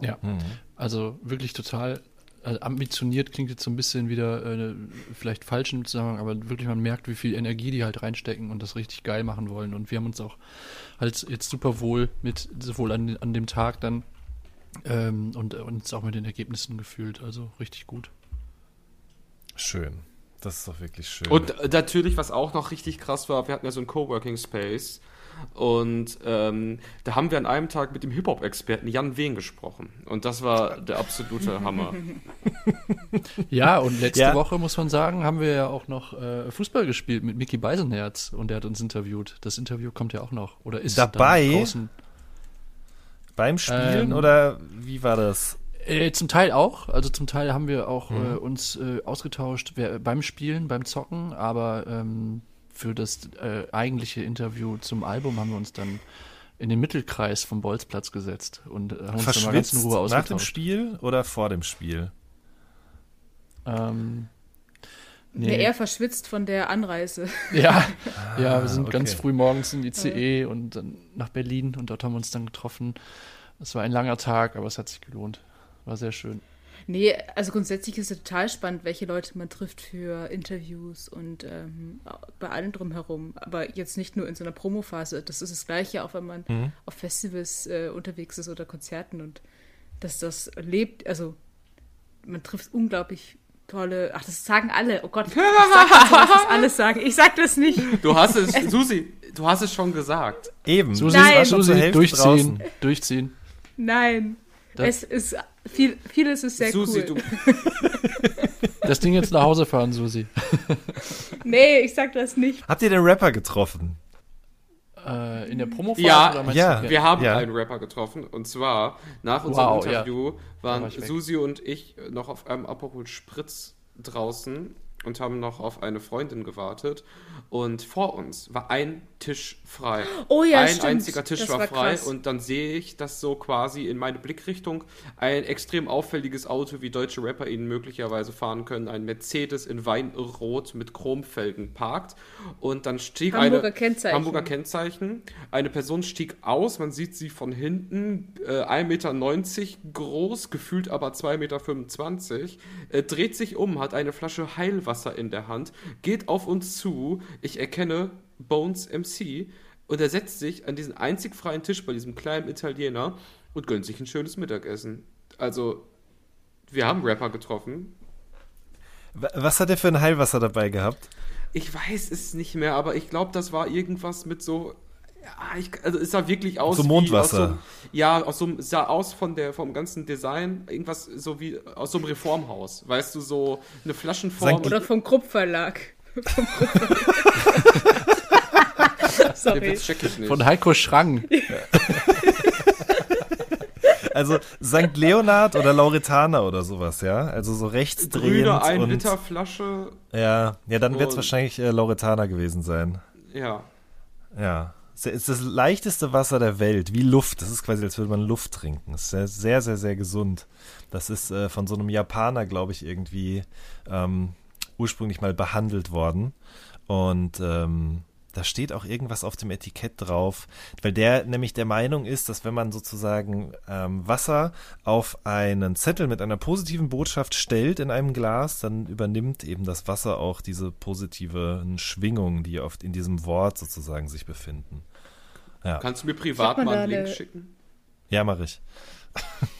Ja, mhm. also wirklich total also ambitioniert klingt jetzt so ein bisschen wieder äh, vielleicht falsch im Zusammenhang, aber wirklich man merkt, wie viel Energie die halt reinstecken und das richtig geil machen wollen. Und wir haben uns auch halt jetzt super wohl mit, sowohl an, an dem Tag dann ähm, und uns auch mit den Ergebnissen gefühlt. Also richtig gut. Schön. Das ist doch wirklich schön. Und natürlich, was auch noch richtig krass war, wir hatten ja so einen Coworking Space. Und ähm, da haben wir an einem Tag mit dem Hip-Hop-Experten Jan Wehn gesprochen. Und das war der absolute Hammer. Ja, und letzte ja. Woche, muss man sagen, haben wir ja auch noch äh, Fußball gespielt mit Mickey Beisenherz und der hat uns interviewt. Das Interview kommt ja auch noch. Oder ist dabei? Draußen. Beim Spielen ähm, oder wie war das? Äh, zum Teil auch. Also zum Teil haben wir auch mhm. äh, uns äh, ausgetauscht wer, beim Spielen, beim Zocken, aber ähm, für das äh, eigentliche Interview zum Album haben wir uns dann in den Mittelkreis vom Bolzplatz gesetzt und äh, haben uns dann mal ganz in Ruhe ausgetauscht. Nach dem Spiel oder vor dem Spiel? Ähm, Nee. nee. eher verschwitzt von der Anreise. Ja, ja, wir sind okay. ganz früh morgens in die CE und dann nach Berlin und dort haben wir uns dann getroffen. Es war ein langer Tag, aber es hat sich gelohnt. War sehr schön. Nee, also grundsätzlich ist es total spannend, welche Leute man trifft für Interviews und ähm, bei allem drumherum. Aber jetzt nicht nur in so einer Promophase. Das ist das Gleiche, auch wenn man Mhm. auf Festivals äh, unterwegs ist oder Konzerten und dass das lebt. Also man trifft unglaublich tolle. Ach, das sagen alle. Oh Gott, ich sag das, so, das alles sagen. Ich sag das nicht. Du hast es, Susi, du hast es schon gesagt. Eben. Susi, Nein. Susi durchziehen, draußen. durchziehen. Nein. Das- es ist viel, vieles ist sehr Susi, cool. du, Das Ding jetzt nach Hause fahren, Susi. Nee, ich sag das nicht. Habt ihr den Rapper getroffen? Äh, in der Promophase Ja, ja. du? wir haben Ja. einen Rapper getroffen und zwar nach unserem Wow, ja. Interview war waren weg. Susi und ich noch auf einem Aperol Spritz draußen und haben noch auf eine Freundin gewartet und vor uns war ein Tisch frei. Oh ja, ein stimmt. einziger Tisch Das war, frei krass. und dann sehe ich, dass so quasi in meine Blickrichtung ein extrem auffälliges Auto, wie deutsche Rapper ihn möglicherweise fahren können, ein Mercedes in Weinrot mit Chromfelgen parkt und dann stieg Hamburger eine Kennzeichen. Hamburger Kennzeichen. Eine Person stieg aus, man sieht sie von hinten, äh, 1,90 Meter groß, gefühlt aber 2,25 Meter, äh, dreht sich um, hat eine Flasche Heilwasser in der Hand, geht auf uns zu, ich erkenne Bones MC und er setzt sich an diesen einzig freien Tisch bei diesem kleinen Italiener und gönnt sich ein schönes Mittagessen. Also, wir haben Rapper getroffen. Wa- Was hat er für ein Heilwasser dabei gehabt? Ich weiß es nicht mehr, aber ich glaube, das war irgendwas mit so. Ja, ich, also es sah wirklich aus So wie Mondwasser. Aus so, ja, aus so, sah aus von der vom ganzen Design irgendwas so wie aus so einem Reformhaus, weißt du, so eine Flaschenform. Sankt- Oder vom Krupp Verlag. Vom Krupp Sorry. Witz check ich nicht. Von Heiko Schrang. Also St. Leonard oder Lauretaner oder sowas, ja? Also so rechtsdrehend Grüne 1 und Liter Flasche. ja, ja, dann wird es wahrscheinlich äh, Lauretaner gewesen sein. Ja. Ja. Es ist das leichteste Wasser der Welt, wie Luft. Das ist quasi, als würde man Luft trinken. Das ist sehr, sehr, sehr, sehr gesund. Das ist äh, von so einem Japaner, glaube ich, irgendwie ähm, ursprünglich mal behandelt worden. Und ähm, da steht auch irgendwas auf dem Etikett drauf, weil der nämlich der Meinung ist, dass wenn man sozusagen ähm, Wasser auf einen Zettel mit einer positiven Botschaft stellt in einem Glas, dann übernimmt eben das Wasser auch diese positiven Schwingungen, die oft in diesem Wort sozusagen sich befinden. Ja, Kannst du mir privat mal einen Link schicken? ja mache ich.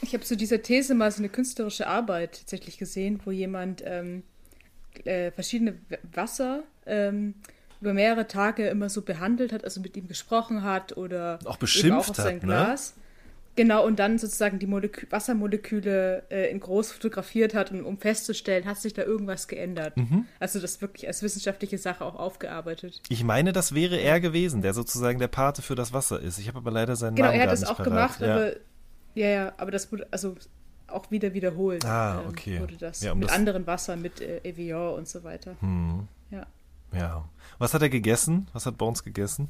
Ich habe zu dieser These mal so eine künstlerische Arbeit tatsächlich gesehen, wo jemand ähm, äh, verschiedene Wasser ähm, über mehrere Tage immer so behandelt hat, also mit ihm gesprochen hat oder Auch beschimpft auf sein hat, ne? Glas. Genau, und dann sozusagen die Molekü Wassermoleküle äh, in groß fotografiert hat, und, um festzustellen, hat sich da irgendwas geändert. Mhm. Also das wirklich als wissenschaftliche Sache auch aufgearbeitet. Ich meine, das wäre er gewesen, der sozusagen der Pate für das Wasser ist. Ich habe aber leider seinen Genau, Namen er hat das auch parat. gemacht, ja. aber ja, ja, aber das wurde also auch wieder wiederholt. Ah, ähm, okay. Wurde das Ja, um mit das- anderen Wassern, mit äh, Evian und so weiter. Hm, Ja. ja. Was hat er gegessen? Was hat Bones gegessen?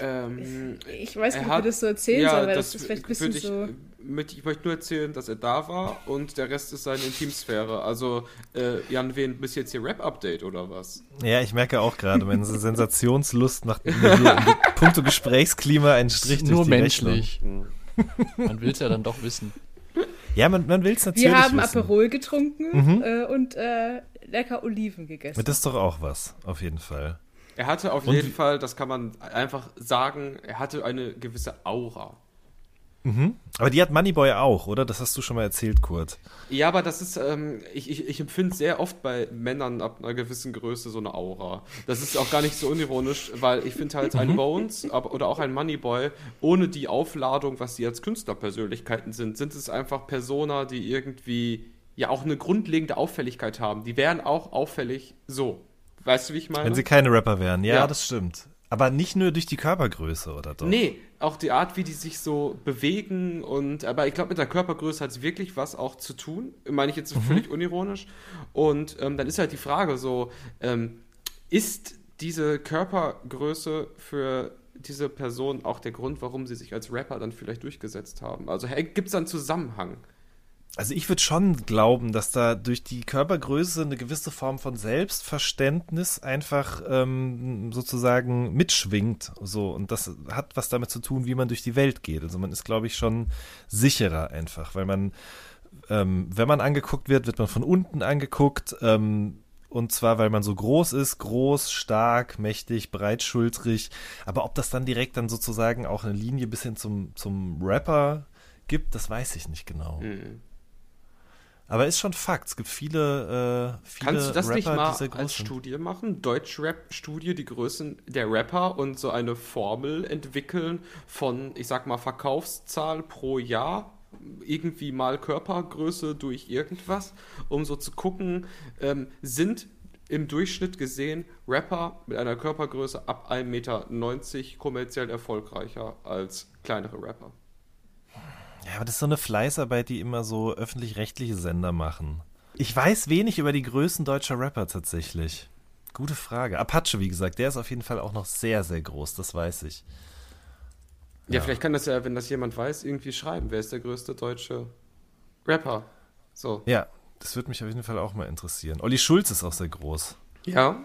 Ähm, Ich weiß nicht, ob wir das so erzählen ja, sollen, weil das das, ist vielleicht ein bisschen ich, so. mit, ich möchte nur erzählen, dass er da war und der Rest ist seine Intimsphäre. Also, äh, Jan, wen bist jetzt hier Rap-Update oder was? Ja, ich merke auch gerade, meine Sensationslust macht mir puncto Gesprächsklima einen Strich durch Nur die menschlich. Hm. Man will es ja dann doch wissen. Rechnung. Ja, man, man will es natürlich Wir haben wissen. Aperol getrunken äh, und äh, lecker Oliven gegessen. Das ist doch auch was, auf jeden Fall. Er hatte auf Und jeden Fall, das kann man einfach sagen, er hatte eine gewisse Aura. Aber die hat Moneyboy auch, oder? Das hast du schon mal erzählt, Kurt. Ja, aber das ist, ähm, ich, ich, ich empfinde sehr oft bei Männern ab einer gewissen Größe so eine Aura. Das ist auch gar nicht so unironisch, weil ich finde halt ein Bones aber, oder auch ein Moneyboy, ohne die Aufladung, was sie als Künstlerpersönlichkeiten sind, sind es einfach Persona, die irgendwie ja auch eine grundlegende Auffälligkeit haben. Die wären auch auffällig so. Weißt du, wie ich meine? Wenn sie keine Rapper wären. Ja, Ja. das stimmt. Aber nicht nur durch die Körpergröße, oder doch? Nee, auch die Art, wie die sich so bewegen und, aber ich glaube, mit der Körpergröße hat es wirklich was auch zu tun. Meine ich jetzt völlig unironisch. Und ähm, dann ist halt die Frage so, ähm, ist diese Körpergröße für diese Person auch der Grund, warum sie sich als Rapper dann vielleicht durchgesetzt haben? Also gibt es da einen Zusammenhang? Also ich würde schon glauben, dass da durch die Körpergröße eine gewisse Form von Selbstverständnis einfach ähm, sozusagen mitschwingt. So und das hat was damit zu tun, wie man durch die Welt geht. Also man ist, glaube ich, schon sicherer einfach, weil man, ähm, wenn man angeguckt wird, wird man von unten angeguckt. Ähm, und zwar, weil man so groß ist, groß, stark, mächtig, breitschultrig. Aber ob das dann direkt dann sozusagen auch eine Linie bis hin zum, zum Rapper gibt, das weiß ich nicht genau. Mhm. Aber ist schon Fakt. Es gibt viele, äh, viele Kannst du das Rapper, nicht mal als. Studie machen? Deutsch-Rap-Studie, die Größen der Rapper und so eine Formel entwickeln von, ich sag mal, Verkaufszahl pro Jahr, irgendwie mal Körpergröße durch irgendwas, um so zu gucken, ähm, sind im Durchschnitt gesehen Rapper mit einer Körpergröße ab 1,90 Meter kommerziell erfolgreicher als kleinere Rapper. Ja, aber das ist so eine Fleißarbeit, die immer so öffentlich-rechtliche Sender machen. Ich weiß wenig über die Größen deutscher Rapper tatsächlich. Gute Frage. Apache, wie gesagt, der ist auf jeden Fall auch noch sehr, sehr groß, das weiß ich. Ja, Ja. vielleicht kann das ja, wenn das jemand weiß, irgendwie schreiben. Wer ist der größte deutsche Rapper? So. Ja, das würde mich auf jeden Fall auch mal interessieren. Olli Schulz ist auch sehr groß. Ja?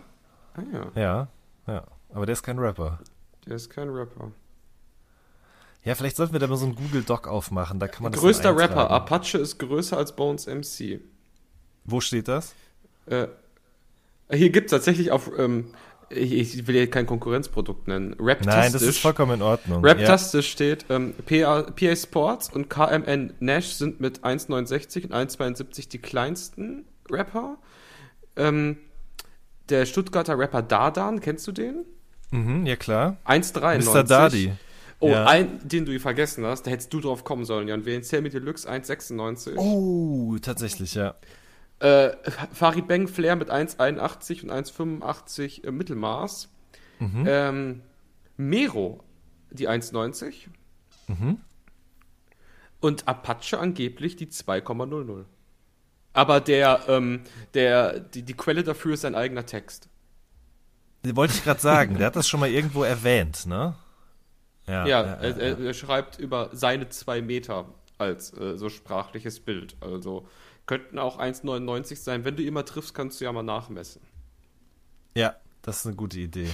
Ah ja, Ja, ja. Aber der ist kein Rapper. der ist kein Rapper. Ja, vielleicht sollten wir da mal so einen Google Doc aufmachen. Da kann man das Größter Rapper. Apache ist größer als Bones MC. Wo steht das? Äh, hier gibt es tatsächlich auf, ähm, ich, ich will hier kein Konkurrenzprodukt nennen. Raptastisch. Nein, das ist vollkommen in Ordnung. Raptastisch steht, ähm, PA, PA Sports und KMN Nash sind mit 1,69 und 1,72 die kleinsten Rapper. Ähm, der Stuttgarter Rapper Dardan, kennst du den? Ja, mhm, ja klar. 1,93. Mr. Dardy. Oh, Ja. ein, den du vergessen hast, da hättest du drauf kommen sollen, Jan. Wen Sammy Deluxe 1,96. Oh, tatsächlich, ja. Äh, Farid Bang Flair mit 1,81 und 1,85 äh, Mittelmaß. Mhm. Ähm, Mero, die 1,90. Mhm. Und Apache angeblich die 2,00. Aber der, ähm, der, die, die Quelle dafür ist sein eigener Text. Wollte ich gerade sagen, der hat das schon mal irgendwo erwähnt, ne? Ja, er, er, er schreibt über seine zwei Meter als äh, so sprachliches Bild. Also könnten auch 1,99 sein. Wenn du immer triffst, kannst du ja mal nachmessen. Ja, das ist eine gute Idee.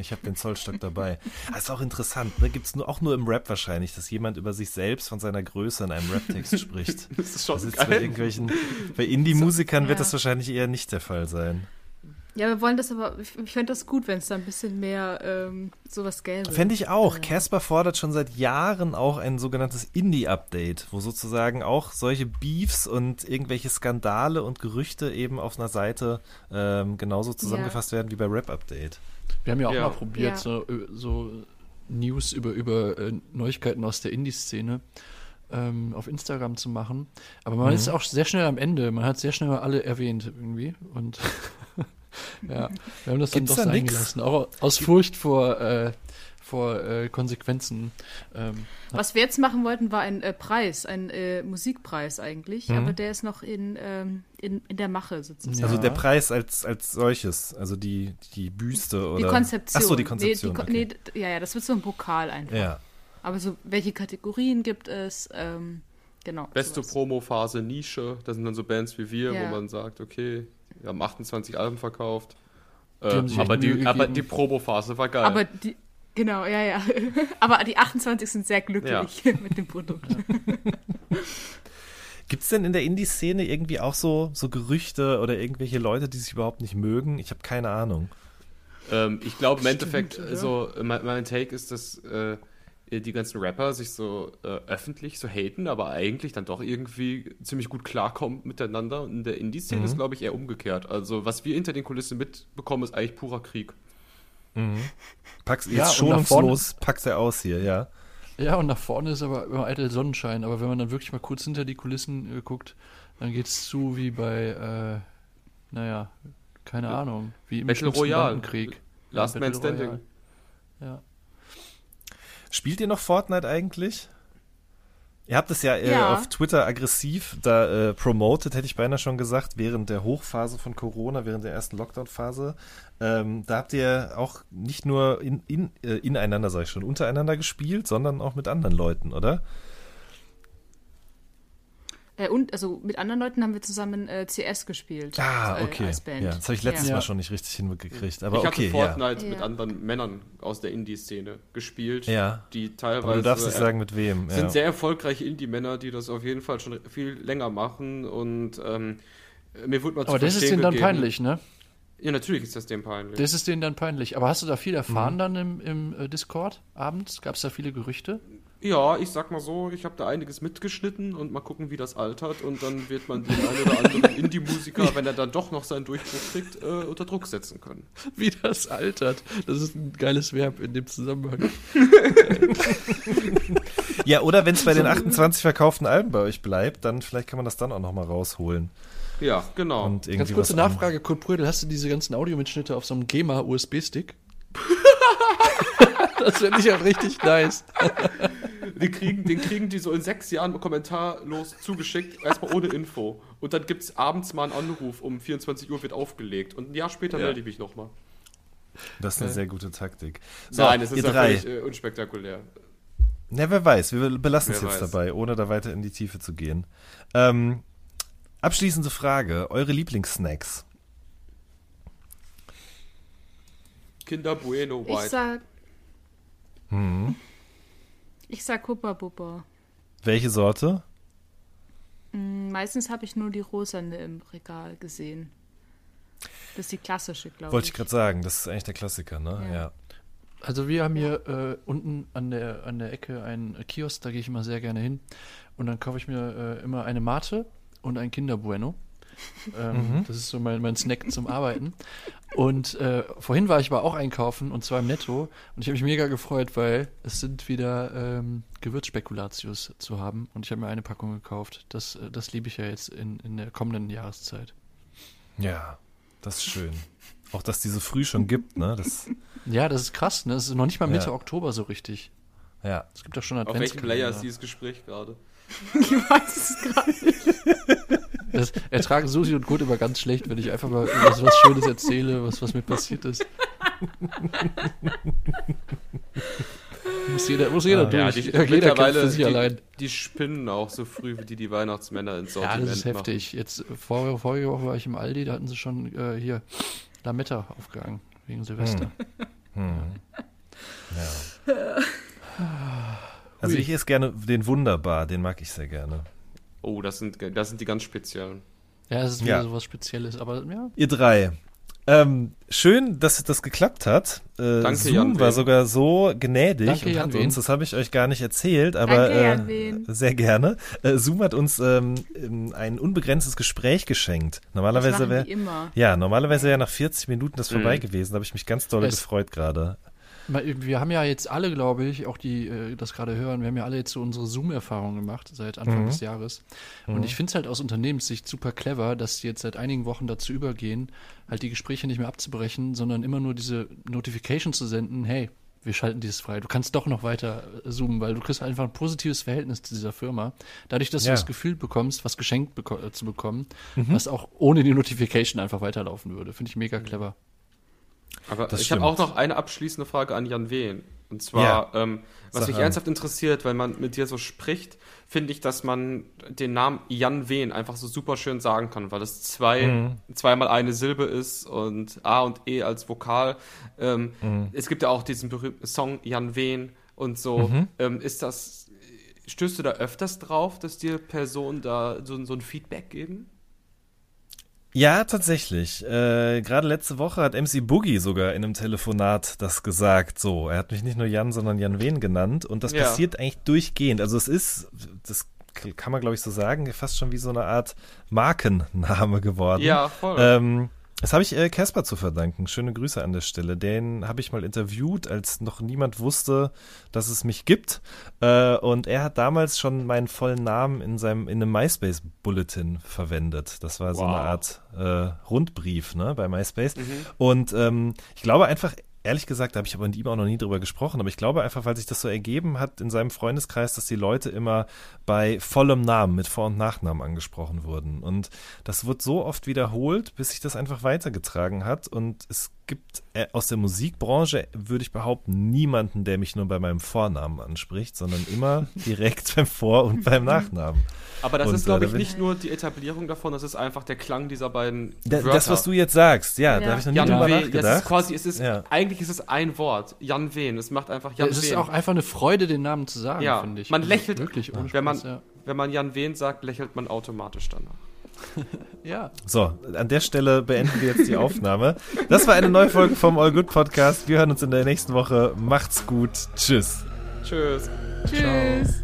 Ich habe den Zollstock dabei. Das ist auch interessant. Ne? Gibt es nur, auch nur im Rap wahrscheinlich, dass jemand über sich selbst von seiner Größe in einem Raptext spricht. Das ist schon Das ist bei geil. irgendwelchen, bei Indie-Musikern wird Ja. das wahrscheinlich eher nicht der Fall sein. Ja, wir wollen das aber, ich, fände das gut, wenn es da ein bisschen mehr ähm, sowas gäbe. Fände ich auch. Casper fordert schon seit Jahren auch ein sogenanntes Indie-Update, wo sozusagen auch solche Beefs und irgendwelche Skandale und Gerüchte eben auf einer Seite ähm, genauso zusammengefasst werden wie bei Rap Update. Wir haben ja auch Ja. mal probiert, Ja. so, ö- so News über, über äh, Neuigkeiten aus der Indie-Szene ähm, auf Instagram zu machen. Aber man ist auch sehr schnell am Ende. Man hat sehr schnell mal alle erwähnt irgendwie. Und ja, wir haben das Gibt's dann da doch nix? eingelassen. Auch aus Furcht vor, äh, vor äh, Konsequenzen. Ähm, Was wir jetzt machen wollten, war ein äh, Preis, ein äh, Musikpreis eigentlich, Mhm. aber der ist noch in, ähm, in, in der Mache sozusagen. Ja. Also der Preis als, als solches, also die, die Büste oder. Die Konzeption. Ach so, die Konzeption. Nee, die, okay. nee, ja, ja, das wird so ein Pokal einfach. ja. Aber so, welche Kategorien gibt es? Ähm, genau. Beste sowas. Promo-Phase Nische. Das sind dann so Bands wie wir, Ja. wo man sagt, okay, wir haben 28 Alben verkauft. Äh, aber, die, aber die Promo-Phase war geil. Aber die, genau, ja, ja. aber die 28 sind sehr glücklich mit dem Produkt. Gibt es denn in der Indie-Szene irgendwie auch so, so Gerüchte oder irgendwelche Leute, die sich überhaupt nicht mögen? Ich habe keine Ahnung. Ähm, ich glaube im Endeffekt, ja. so äh, mein, mein Take ist, dass äh, die ganzen Rapper sich so äh, öffentlich so haten, aber eigentlich dann doch irgendwie ziemlich gut klarkommen miteinander. Und in der Indie-Szene Mhm. ist, glaube ich, eher umgekehrt. Also was wir hinter den Kulissen mitbekommen, ist eigentlich purer Krieg. Pack's Ja, jetzt und nach schonungslos, packt er aus hier, ja. ja, und nach vorne ist aber immer eitel Sonnenschein. Aber wenn man dann wirklich mal kurz hinter die Kulissen äh, guckt, dann geht es zu wie bei, äh, naja, keine Ja. Ahnung, wie im Battle schlimmsten Royale. Bandenkrieg. Last Battle Man Standing. Royale. Ja. Spielt ihr noch Fortnite eigentlich? Ihr habt es ja, äh, Ja. auf Twitter aggressiv da äh, promoted, hätte ich beinahe schon gesagt, während der Hochphase von Corona, während der ersten Lockdown-Phase. Ähm, da habt ihr auch nicht nur in, in, äh, ineinander, sag ich schon, untereinander gespielt, sondern auch mit anderen Leuten, oder? Äh, und also mit anderen Leuten haben wir zusammen äh, CS gespielt. Ah, äh, okay. Als Band. Ja, das habe ich letztes Ja. Mal schon nicht richtig hingekriegt. Aber ich okay, hatte Fortnite Ja. mit anderen Männern aus der Indie-Szene gespielt, Ja. die teilweise Aber du darfst nicht äh, sagen, mit wem. sind sehr erfolgreiche Indie-Männer, die das auf jeden Fall schon viel länger machen und ähm, mir wurde mal zu Aber das ist denen dann peinlich, ne? Ja, natürlich ist das dem peinlich. Das ist denen dann peinlich. Aber hast du da viel Mhm. erfahren dann im, im äh, Discord abends? Gab es da viele Gerüchte? Ja, ich sag mal so, ich habe da einiges mitgeschnitten und mal gucken, wie das altert. Und dann wird man den einen oder anderen Indie-Musiker, wenn er dann doch noch seinen Durchbruch kriegt, äh, unter Druck setzen können. Wie das altert. Das ist ein geiles Verb in dem Zusammenhang. ja, oder wenn es bei den 28 verkauften Alben bei euch bleibt, dann vielleicht kann man das dann auch nochmal rausholen. Ja, genau. Und Ganz kurze Nachfrage, Kurt Brödel, hast du diese ganzen Audiomitschnitte auf so einem GEMA-USB-Stick? das finde ich ja richtig nice. Die kriegen, den kriegen die so in sechs Jahren kommentarlos zugeschickt, erstmal ohne Info. Und dann gibt's abends mal einen Anruf, um 24 Uhr wird aufgelegt. Und ein Jahr später Ja. melde ich mich nochmal. Das ist eine sehr gute Taktik. So, Nein, es ist ja völlig äh, unspektakulär. Na, wer weiß, wir belassen es jetzt weiß. dabei, ohne da weiter in die Tiefe zu gehen. Ähm, abschließende Frage: Eure Lieblingssnacks? Kinder Bueno Ich White. sag. Hm. Ich sag Huppa Buppa. Welche Sorte? Hm, Meistens habe ich nur die rosane im Regal gesehen. Das ist die klassische, glaube Wollte ich. ich gerade sagen, das ist eigentlich der Klassiker, ne? Ja. Ja. Also wir haben hier äh, unten an der, an der Ecke einen Kiosk, da gehe ich immer sehr gerne hin. Und dann kaufe ich mir äh, immer eine Mate und ein Kinder Bueno. Ähm, Das ist so mein, mein Snack zum Arbeiten. Und äh, vorhin war ich aber auch einkaufen und zwar im Netto. Und ich habe mich mega gefreut, weil es sind wieder ähm, Gewürzspekulatius zu haben. Und ich habe mir eine Packung gekauft. Das, äh, das liebe ich ja jetzt in, in der kommenden Jahreszeit. Ja, das ist schön. Auch, dass diese früh schon gibt, ne? Das, Ja, das ist krass. Ne? Das ist noch nicht mal Mitte Ja. Oktober so richtig. ja. Es gibt doch schon Auf welchem Layer ist dieses Gespräch gerade? Ich weiß es gerade nicht. Das ertragen Susi und Kurt immer ganz schlecht, wenn ich einfach mal irgendwas was Schönes erzähle, was, was mir passiert ist. muss jeder, muss jeder Ah, durch. Ja, Ja, die, jeder kämpft mittlerweile, für sich die, allein. die spinnen auch so früh wie die, die Weihnachtsmänner ins Ja, Sortiment das ist machen. heftig. Jetzt, äh, vor, vorige Woche war ich im Aldi, da hatten sie schon äh, hier Lametta aufgegangen, wegen Silvester. Hm. ja. Also ich esse gerne den Wunderbar, den mag ich sehr gerne. Oh, das sind, das sind die ganz speziellen. Ja, es ist wieder Ja. so was Spezielles, aber ja. Ihr drei. Ähm, schön, dass das geklappt hat. Äh, Danke, Zoom Jan war sogar so gnädig Danke, und hat uns, das habe ich euch gar nicht erzählt, aber Danke, äh, sehr gerne. Äh, Zoom hat uns ähm, ähm, ein unbegrenztes Gespräch geschenkt. Normalerweise wäre ja normalerweise wäre nach 40 Minuten das Mhm. vorbei gewesen. Da habe ich mich ganz doll Es- gefreut gerade. Wir haben ja jetzt alle, glaube ich, auch die äh, das gerade hören, wir haben ja alle jetzt so unsere Zoom-Erfahrungen gemacht seit Anfang Mhm. des Jahres. Und ich finde es halt aus Unternehmenssicht super clever, dass die jetzt seit einigen Wochen dazu übergehen, halt die Gespräche nicht mehr abzubrechen, sondern immer nur diese Notification zu senden, hey, wir schalten dieses frei. Du kannst doch noch weiter äh, zoomen, weil du kriegst einfach ein positives Verhältnis zu dieser Firma. Dadurch, dass Ja. du das Gefühl bekommst, was geschenkt beko äh, zu bekommen, Mhm. was auch ohne die Notification einfach weiterlaufen würde. Finde ich mega clever. Aber Das ich habe auch noch eine abschließende Frage an Jan Wehn. Und zwar, ähm, was Sag mich an. ernsthaft interessiert, wenn man mit dir so spricht, finde ich, dass man den Namen Jan Wehn einfach so super schön sagen kann, weil es zwei, Mhm. zweimal eine Silbe ist und A und E als Vokal. Ähm, Mhm. Es gibt ja auch diesen berühmten Song Jan Wehn und so. Mhm. Ähm, ist das, stößt du da öfters drauf, dass dir Personen da so, so ein Feedback geben? Ja, tatsächlich. Äh, Gerade letzte Woche hat MC Boogie sogar in einem Telefonat das gesagt. So, er hat mich nicht nur Jan, sondern Jan Wen genannt. Und das Ja. passiert eigentlich durchgehend. Also es ist, das kann man glaube ich so sagen, fast schon wie so eine Art Markenname geworden. Ja, voll. Ähm, das habe ich äh, Casper zu verdanken. Schöne Grüße an der Stelle. Den habe ich mal interviewt, als noch niemand wusste, dass es mich gibt. Äh, und er hat damals schon meinen vollen Namen in seinem in einem MySpace Bulletin verwendet. Das war so Wow. eine Art äh, Rundbrief ne, bei MySpace. Mhm. Und ähm, ich glaube einfach, ehrlich gesagt, da habe ich aber mit ihm auch noch nie drüber gesprochen, aber ich glaube einfach, weil sich das so ergeben hat in seinem Freundeskreis, dass die Leute immer bei vollem Namen mit Vor- und Nachnamen angesprochen wurden. Und das wird so oft wiederholt, bis sich das einfach weitergetragen hat. Und es gibt äh, aus der Musikbranche, würde ich behaupten, niemanden, der mich nur bei meinem Vornamen anspricht, sondern immer direkt beim Vor- und beim Nachnamen. Aber das Und, ist, äh, glaube da ich, nicht nur die Etablierung davon, das ist einfach der Klang dieser beiden Da, Wörter. das, was du jetzt sagst, ja, da Ja. habe ich noch nie Jan drüber das nachgedacht. ist quasi, es ist, Ja. eigentlich ist es ein Wort. Jan Wen, es macht einfach Jan es ist auch einfach eine Freude, den Namen zu sagen, ja, finde ich. man Also lächelt, wirklich wenn man, ja. wenn man Jan Wen sagt, lächelt man automatisch danach. ja. So, an der Stelle beenden wir jetzt die Aufnahme. Das war eine neue Folge vom All Good Podcast. Wir hören uns in der nächsten Woche. Macht's gut. Tschüss. Tschüss. Tschüss.